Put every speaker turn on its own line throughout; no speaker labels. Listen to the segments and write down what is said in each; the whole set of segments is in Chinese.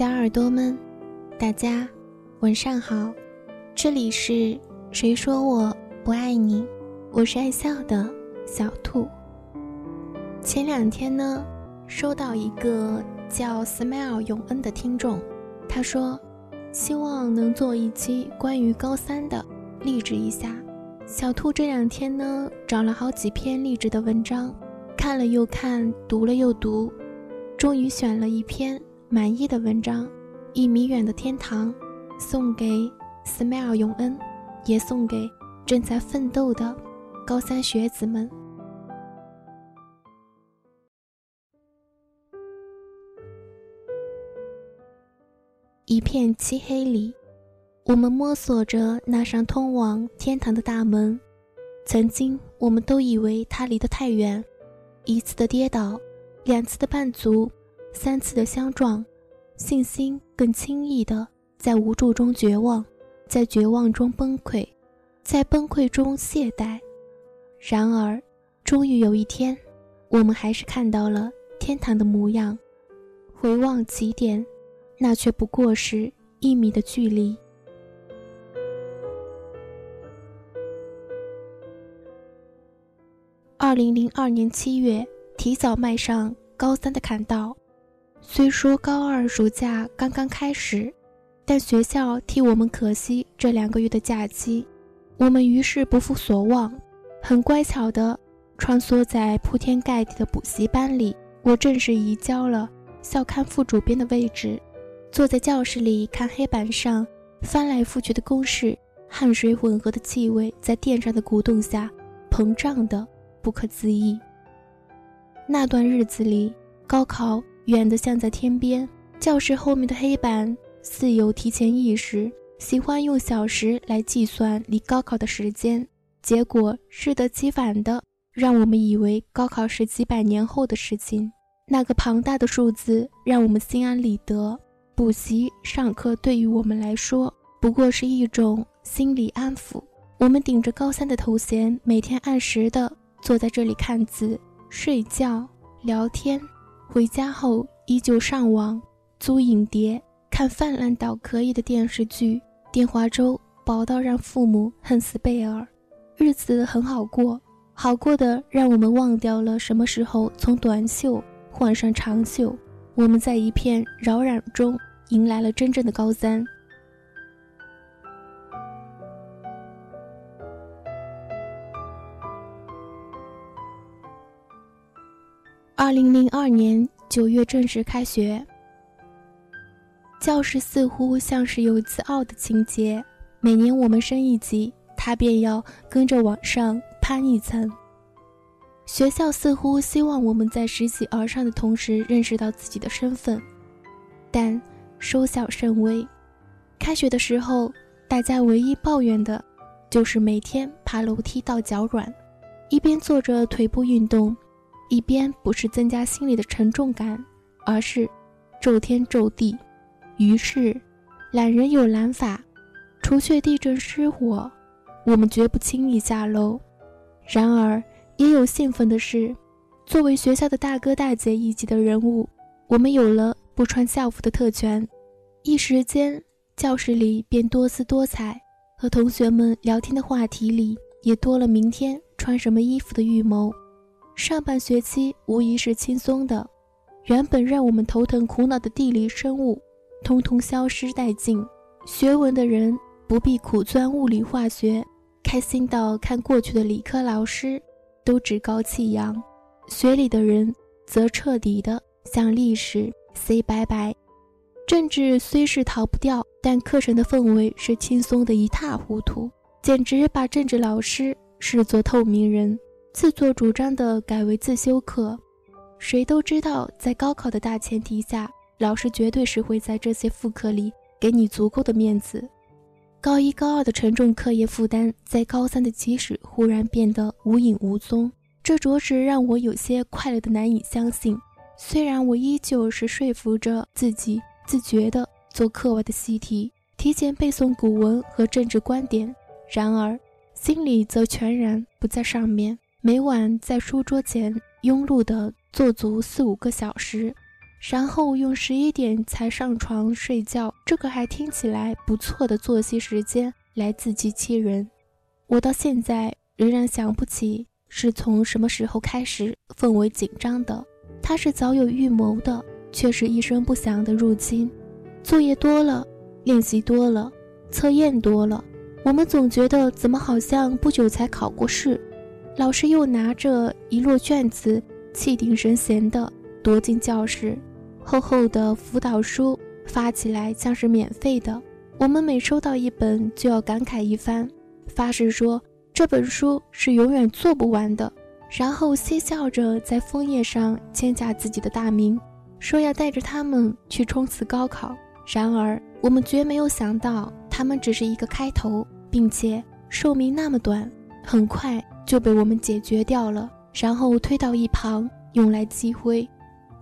小耳朵们，大家晚上好，这里是谁说我不爱你？我是爱笑的小兔。前两天呢，收到一个叫 Smile 永恩的听众，他说希望能做一期关于高三的励志一下。小兔这两天呢，找了好几篇励志的文章，看了又看，读了又读，终于选了一篇。满意的文章，一米远的天堂，送给 Smile 永恩，也送给正在奋斗的高三学子们。一片漆黑里，我们摸索着那扇通往天堂的大门。曾经，我们都以为它离得太远，一次的跌倒，两次的绊足。三次的相撞，信心更轻易的在无助中绝望，在绝望中崩溃，在崩溃中懈怠。然而，终于有一天，我们还是看到了天堂的模样。回望起点，那却不过是一米的距离。二零零二年七月，提早迈上高三的坎道。虽说高二暑假刚刚开始，但学校替我们可惜这两个月的假期，我们于是不负所望，很乖巧地穿梭在铺天盖地的补习班里。我正式移交了校刊副主编的位置，坐在教室里看黑板上翻来覆去的公式，汗水混合的气味在电扇的鼓动下膨胀的不可思议。那段日子里，高考。远得像在天边，教室后面的黑板似有提前意识，喜欢用小时来计算离高考的时间，结果适得其反的，让我们以为高考是几百年后的事情。那个庞大的数字让我们心安理得，补习上课对于我们来说不过是一种心理安抚。我们顶着高三的头衔，每天按时的坐在这里看字、睡觉、聊天。回家后依旧上网、租影碟、看泛滥到可以的电视剧，电话粥饱到让父母恨死贝尔，日子很好过，好过的让我们忘掉了什么时候从短袖换上长袖。我们在一片扰攘中迎来了真正的高三。二零零二年九月正式开学，教室似乎像是有自傲的情节。每年我们升一级，他便要跟着往上攀一层。学校似乎希望我们在拾级而上的同时认识到自己的身份，但收效甚微。开学的时候，大家唯一抱怨的，就是每天爬楼梯到脚软，一边做着腿部运动。一边不是增加心里的沉重感，而是咒天咒地。于是，懒人有懒法，除却地震失火，我们绝不轻易下楼。然而，也有兴奋的是，作为学校的大哥大姐一级的人物，我们有了不穿校服的特权。一时间，教室里便多姿多彩，和同学们聊天的话题里也多了明天穿什么衣服的预谋。上半学期无疑是轻松的，原本让我们头疼苦恼的地理、生物，通通消失殆尽。学文的人不必苦钻物理、化学，开心到看过去的理科老师都趾高气扬；学理的人则彻底的向历史 say 拜拜。政治虽是逃不掉，但课程的氛围是轻松的一塌糊涂，简直把政治老师视作透明人。自作主张的改为自修课，谁都知道，在高考的大前提下，老师绝对是会在这些副课里给你足够的面子。高一高二的沉重课业负担，在高三的起始忽然变得无影无踪，这着实让我有些快乐的难以相信。虽然我依旧是说服着自己，自觉地做课外的习题，提前背诵古文和政治观点，然而心里则全然不在上面。每晚在书桌前庸碌地坐足四五个小时，然后用十一点才上床睡觉，这个还听起来不错的作息时间来自欺欺人。我到现在仍然想不起是从什么时候开始氛围紧张的，他是早有预谋的，却是一声不响的入侵。作业多了，练习多了，测验多了，我们总觉得怎么好像不久才考过试，老师又拿着一摞卷子，气定神闲地踱进教室。厚厚的辅导书发起来像是免费的，我们每收到一本就要感慨一番，发誓说这本书是永远做不完的，然后嬉笑着在枫叶上签下自己的大名，说要带着他们去冲刺高考。然而我们绝没有想到，他们只是一个开头，并且寿命那么短，很快就被我们解决掉了，然后推到一旁用来积灰。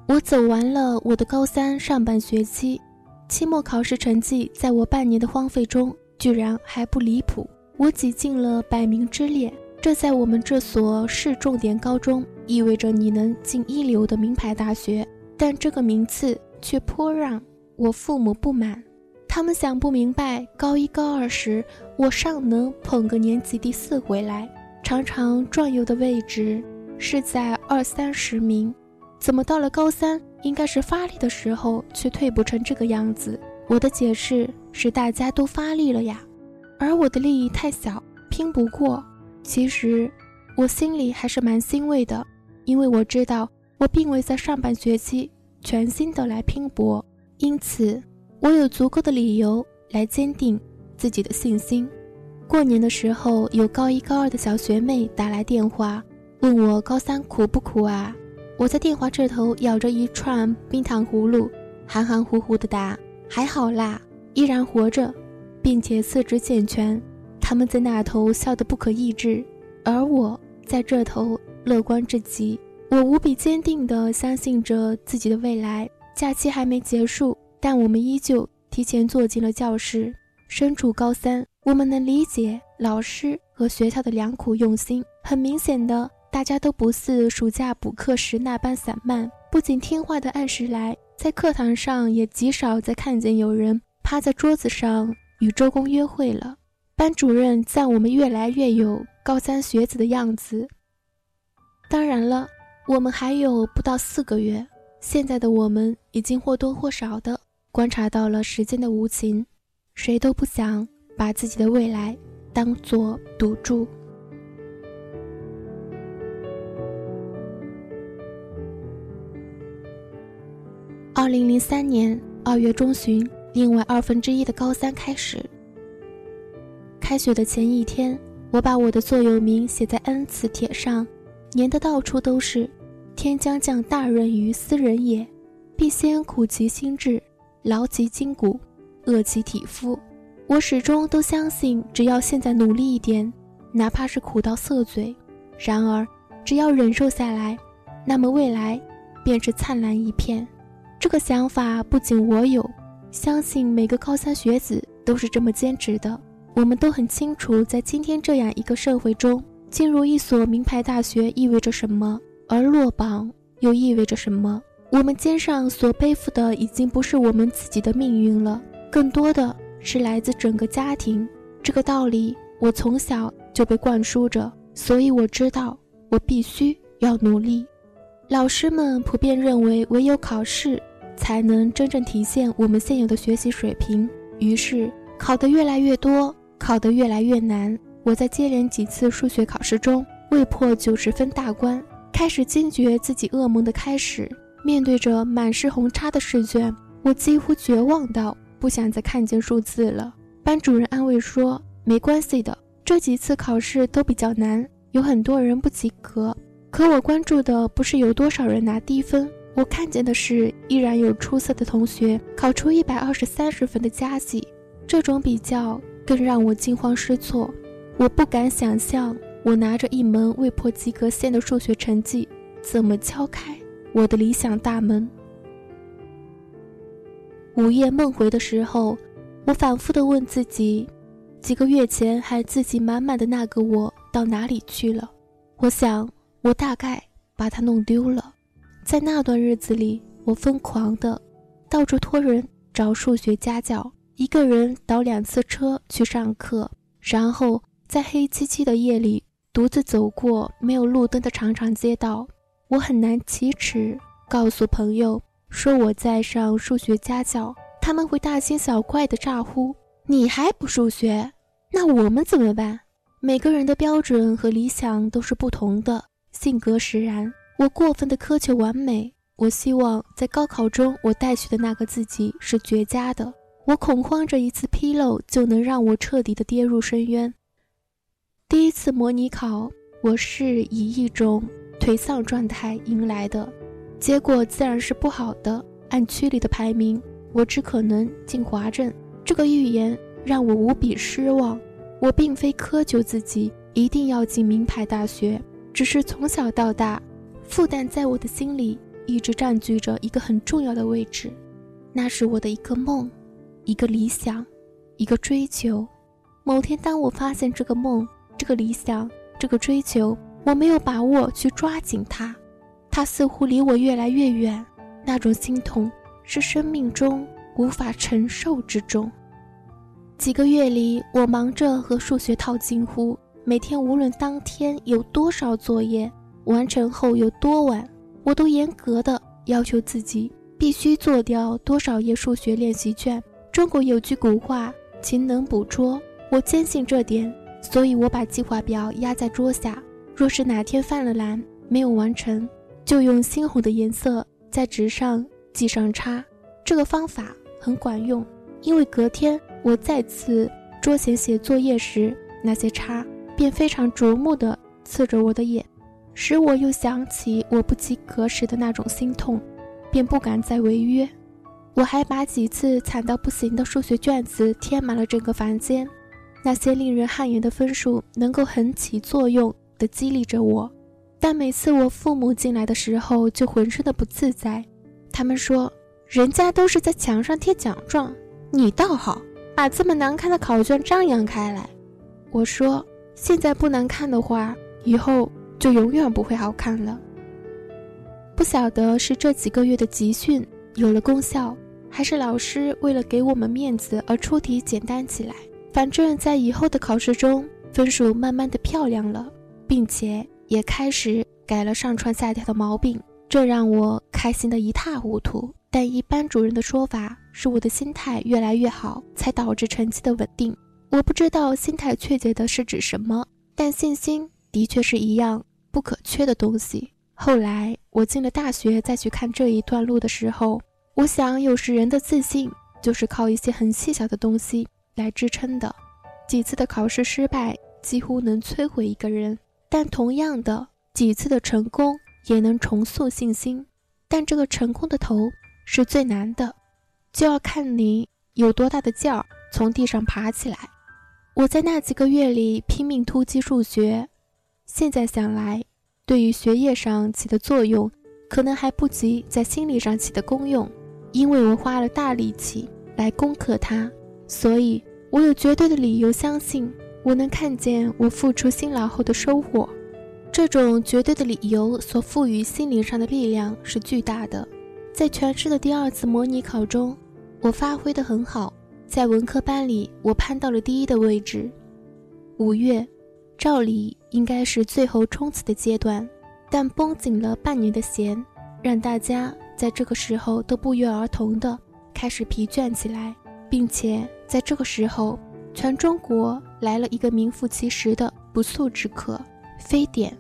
我走完了我的高三上半学期，期末考试成绩在我半年的荒废中居然还不离谱。我挤进了百名之列，这在我们这所市重点高中意味着你能进一流的名牌大学，但这个名次却颇让我父母不满。他们想不明白，高一高二时我尚能捧个年级第四回来，常常转悠的位置是在二三十名。怎么到了高三，应该是发力的时候，却退步成这个样子？我的解释是大家都发力了呀，而我的利益太小，拼不过。其实，我心里还是蛮欣慰的，因为我知道我并未在上半学期全心的来拼搏，因此我有足够的理由来坚定自己的信心。过年的时候，有高一高二的小学妹打来电话，问我高三苦不苦啊？我在电话这头咬着一串冰糖葫芦，含含糊糊的答：“还好啦，依然活着，并且四肢健全。”他们在那头笑得不可抑制，而我在这头乐观至极。我无比坚定地相信着自己的未来。假期还没结束，但我们依旧提前坐进了教室。身处高三，我们能理解老师和学校的良苦用心。很明显的。大家都不似暑假补课时那般散漫，不仅听话的按时来，在课堂上也极少再看见有人趴在桌子上与周公约会了。班主任赞我们越来越有高三学子的样子。当然了，我们还有不到四个月，现在的我们已经或多或少的观察到了时间的无情，谁都不想把自己的未来当做赌注。二零零三年二月中旬，另外二分之一的高三开始。开学的前一天，我把我的座右铭写在 N 次帖上，粘得到处都是。天将降大任于斯人也，必先苦其心志，劳其筋骨，饿其体肤。我始终都相信，只要现在努力一点，哪怕是苦到涩嘴，然而只要忍受下来，那么未来便是灿烂一片。这个想法不仅我有，相信每个高三学子都是这么坚持的。我们都很清楚，在今天这样一个社会中，进入一所名牌大学意味着什么，而落榜又意味着什么。我们肩上所背负的已经不是我们自己的命运了，更多的是来自整个家庭。这个道理我从小就被灌输着，所以我知道我必须要努力。老师们普遍认为，唯有考试。才能真正体现我们现有的学习水平。于是考得越来越多，考得越来越难。我在接连几次数学考试中未破九十分大关，开始惊觉自己噩梦的开始。面对着满是红叉的试卷，我几乎绝望到不想再看见数字了。班主任安慰说：“没关系的，这几次考试都比较难，有很多人不及格。”可我关注的不是有多少人拿低分。我看见的是，依然有出色的同学考出一百二十三十分的佳绩，这种比较更让我惊慌失措。我不敢想象，我拿着一门未破及格线的数学成绩，怎么敲开我的理想大门。午夜梦回的时候，我反复地问自己：几个月前还自信满满的那个我到哪里去了？我想，我大概把它弄丢了。在那段日子里，我疯狂的到处托人找数学家教，一个人倒两次车去上课，然后在黑漆漆的夜里独自走过没有路灯的长长街道。我很难启齿告诉朋友说我在上数学家教，他们会大惊小怪的咋呼：“你还不数学？那我们怎么办？”每个人的标准和理想都是不同的，性格使然。我过分的苛求完美，我希望在高考中我带去的那个自己是绝佳的。我恐慌着一次纰漏就能让我彻底的跌入深渊。第一次模拟考，我是以一种。颓丧状态迎来的结果自然是不好的。按区里的排名，我只可能进华镇。这个预言让我无比失望。我并非苛求自己一定要进名牌大学，只是从小到大，复旦在我的心里一直占据着一个很重要的位置。那是我的一个梦，一个理想，一个追求。某天，当我发现这个梦、这个理想、这个追求。我没有把握去抓紧它，他似乎离我越来越远。那种心痛是生命中无法承受之重。几个月里，我忙着和数学套近乎，每天无论当天有多少作业，完成后有多晚，我都严格的要求自己必须做掉多少页数学练习卷。中国有句古话：“勤能补拙”，我坚信这点，所以我把计划表压在桌下。若是哪天犯了懒，没有完成，就用猩红的颜色在纸上记上叉。这个方法很管用，因为隔天我再次桌前写作业时，那些叉便非常瞩目地刺着我的眼，使我又想起我不及格时的那种心痛，便不敢再违约。我还把几次惨到不行的数学卷子贴满了整个房间，那些令人汗颜的分数能够很起作用。的激励着我，但每次我父母进来的时候，就浑身的不自在。他们说：“人家都是在墙上贴奖状，你倒好，把这么难看的考卷张扬开来。”我说：“现在不难看的话，以后就永远不会好看了。”不晓得是这几个月的集训有了功效，还是老师为了给我们面子而出题简单起来。反正，在以后的考试中，分数慢慢的漂亮了。并且也开始改了上蹿下跳的毛病，这让我开心的一塌糊涂。但一班主任的说法是我的心态越来越好，才导致成绩的稳定。我不知道心态确切的是指什么，但信心的确是一样不可缺的东西。后来我进了大学，再去看这一段路的时候，我想有时人的自信就是靠一些很细小的东西来支撑的。几次的考试失败几乎能摧毁一个人。但同样的，几次的成功也能重塑信心。但这个成功的头是最难的，就要看你有多大的劲儿从地上爬起来。我在那几个月里拼命突击数学，现在想来，对于学业上起的作用，可能还不及在心理上起的功用。因为我花了大力气来攻克它，所以我有绝对的理由相信。我能看见我付出辛劳后的收获，这种绝对的理由所赋予心灵上的力量是巨大的。在全市的第二次模拟考中，我发挥得很好，在文科班里我攀到了第一的位置。五月，照理应该是最后冲刺的阶段，但绷紧了半年的弦，让大家在这个时候都不约而同的开始疲倦起来，并且在这个时候。全中国来了一个名副其实的不速之客，非典，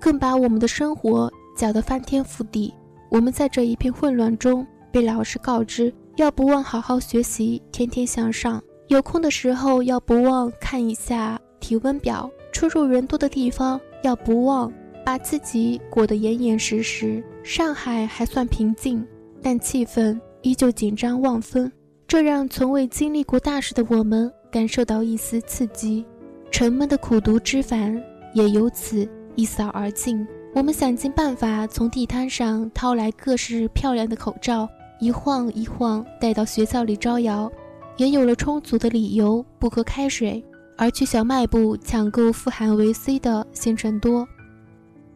更把我们的生活搅得翻天覆地。我们在这一片混乱中，被老师告知要不忘好好学习，天天向上。有空的时候要不忘看一下体温表，出入人多的地方要不忘把自己裹得严严实实。上海还算平静，但气氛依旧紧张万分，这让从未经历过大事的我们。感受到一丝刺激，沉闷的苦读之烦也由此一扫而尽。我们想尽办法从地摊上掏来各式漂亮的口罩，一晃一晃带到学校里招摇，也有了充足的理由不喝开水，而去小卖部抢购富含维 C 的鲜橙多。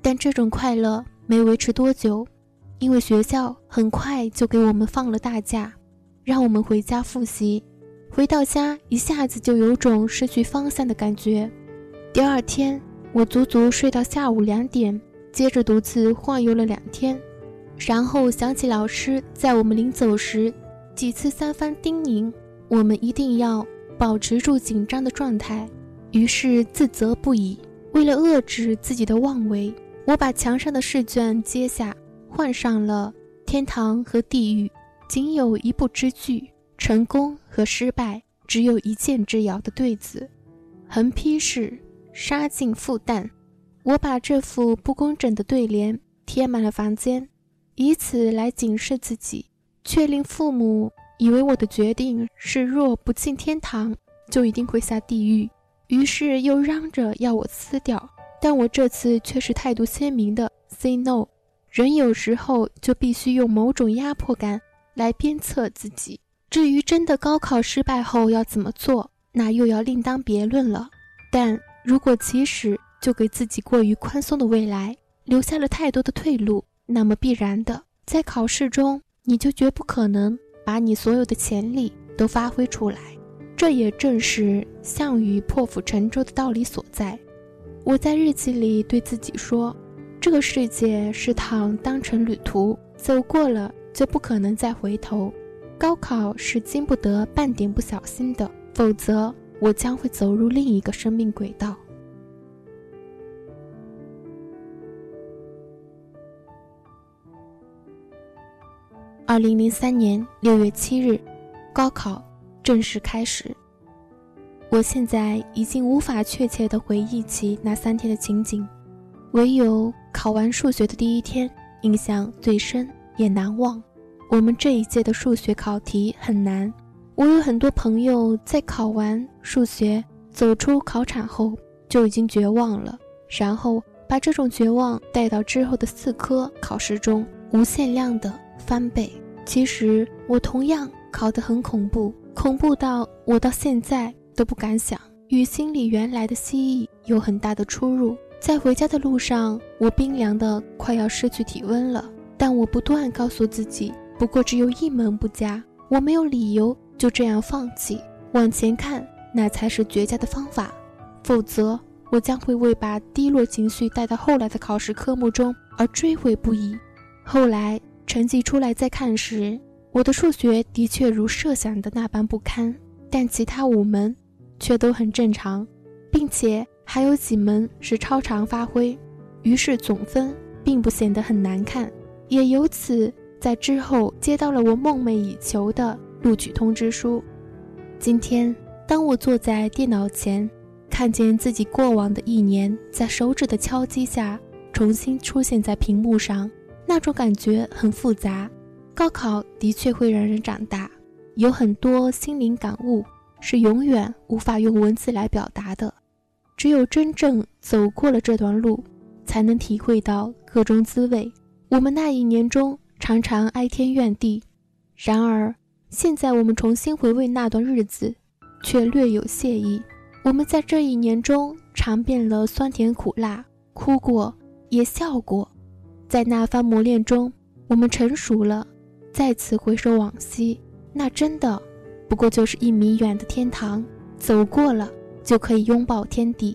但这种快乐没维持多久，因为学校很快就给我们放了大假，让我们回家复习。回到家，一下子就有种失去方向的感觉。第二天，我足足睡到下午两点，接着独自晃悠了两天，然后想起老师在我们临走时几次三番叮咛，我们一定要保持住紧张的状态，于是自责不已。为了遏制自己的妄为，我把墙上的试卷揭下，换上了天堂和地狱仅有一步之距，成功和失败只有一箭之遥的对子，横批是。杀尽复旦，我把这副不工整的对联贴满了房间，以此来警示自己，却令父母以为我的决定是若不进天堂，就一定会下地狱，于是又嚷着要我撕掉。但我这次却是态度鲜明的 say no。人有时候就必须用某种压迫感来鞭策自己。至于真的高考失败后要怎么做，那又要另当别论了。但。如果起始就给自己过于宽松的未来留下了太多的退路，那么必然的，在考试中你就绝不可能把你所有的潜力都发挥出来。这也正是项羽破釜沉舟的道理所在。我在日记里对自己说：“这个世界是趟当成旅途，走过了就不可能再回头。高考是经不得半点不小心的，否则。”我将会走入另一个生命轨道。二零零三年六月七日，高考正式开始。我现在已经无法确切的回忆起那三天的情景，唯有考完数学的第一天印象最深也难忘。我们这一届的数学考题很难。我有很多朋友在考完数学走出考场后就已经绝望了，然后把这种绝望带到之后的四科考试中，无限量的翻倍。其实我同样考得很恐怖，恐怖到我到现在都不敢想，与心里原来的蜥蜴有很大的出入。在回家的路上，我冰凉的快要失去体温了，但我不断告诉自己，不过只有一门不佳，我没有理由。就这样放弃，往前看，那才是绝佳的方法。否则，我将会为把低落情绪带到后来的考试科目中而追悔不已。后来成绩出来再看时，我的数学的确如设想的那般不堪，但其他五门却都很正常，并且还有几门是超常发挥，于是总分并不显得很难看。也由此在之后接到了我梦寐以求的。录取通知书。今天，当我坐在电脑前，看见自己过往的一年在手指的敲击下重新出现在屏幕上，那种感觉很复杂。高考的确会让人长大，有很多心灵感悟是永远无法用文字来表达的。只有真正走过了这段路，才能体会到各种滋味。我们那一年中常常哀天怨地，然而。现在我们重新回味那段日子，却略有谢意。我们在这一年中尝遍了酸甜苦辣，哭过，也笑过。在那番磨练中，我们成熟了。再次回首往昔，那真的不过就是一米远的天堂，走过了就可以拥抱天地。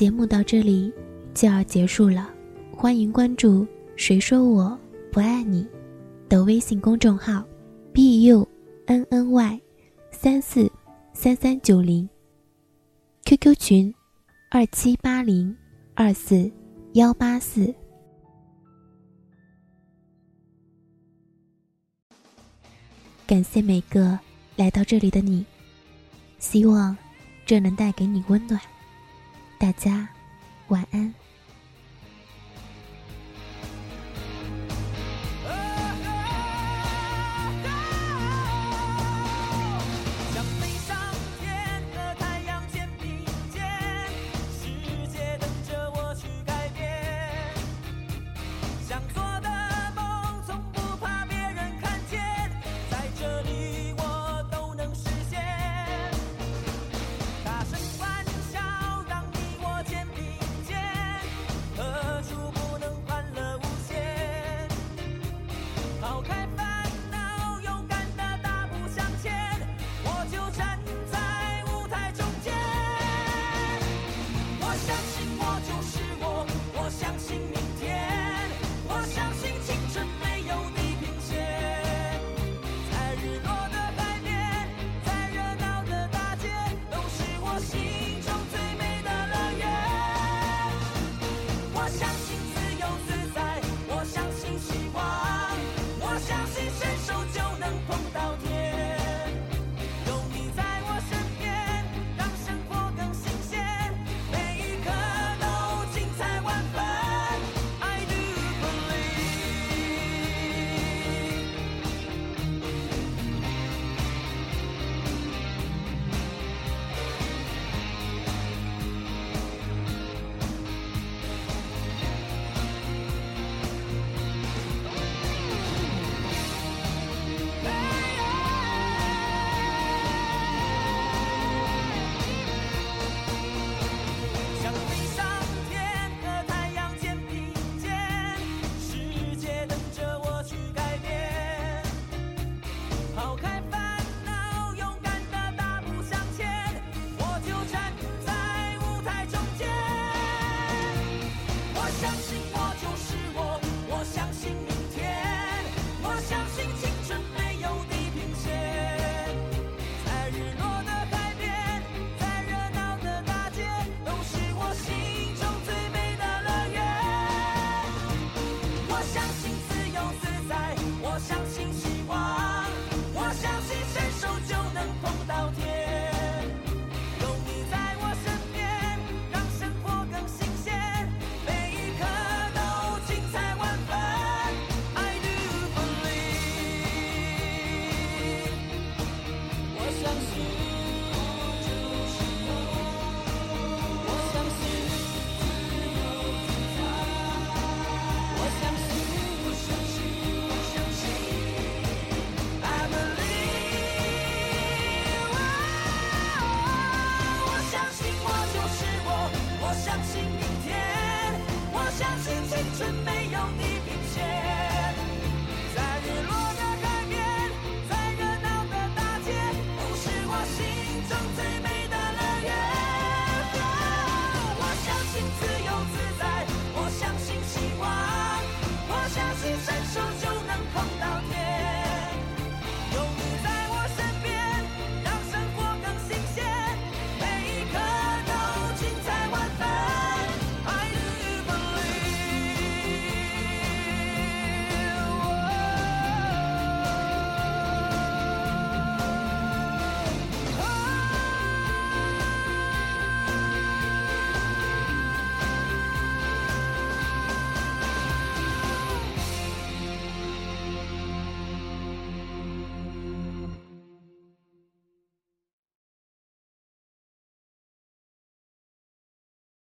节目到这里就要结束了，欢迎关注“谁说我不爱你”的微信公众号，b u n n y 三四三三九零，QQ 群二七八零二四幺八四。感谢每个来到这里的你，希望这能带给你温暖。大家晚安。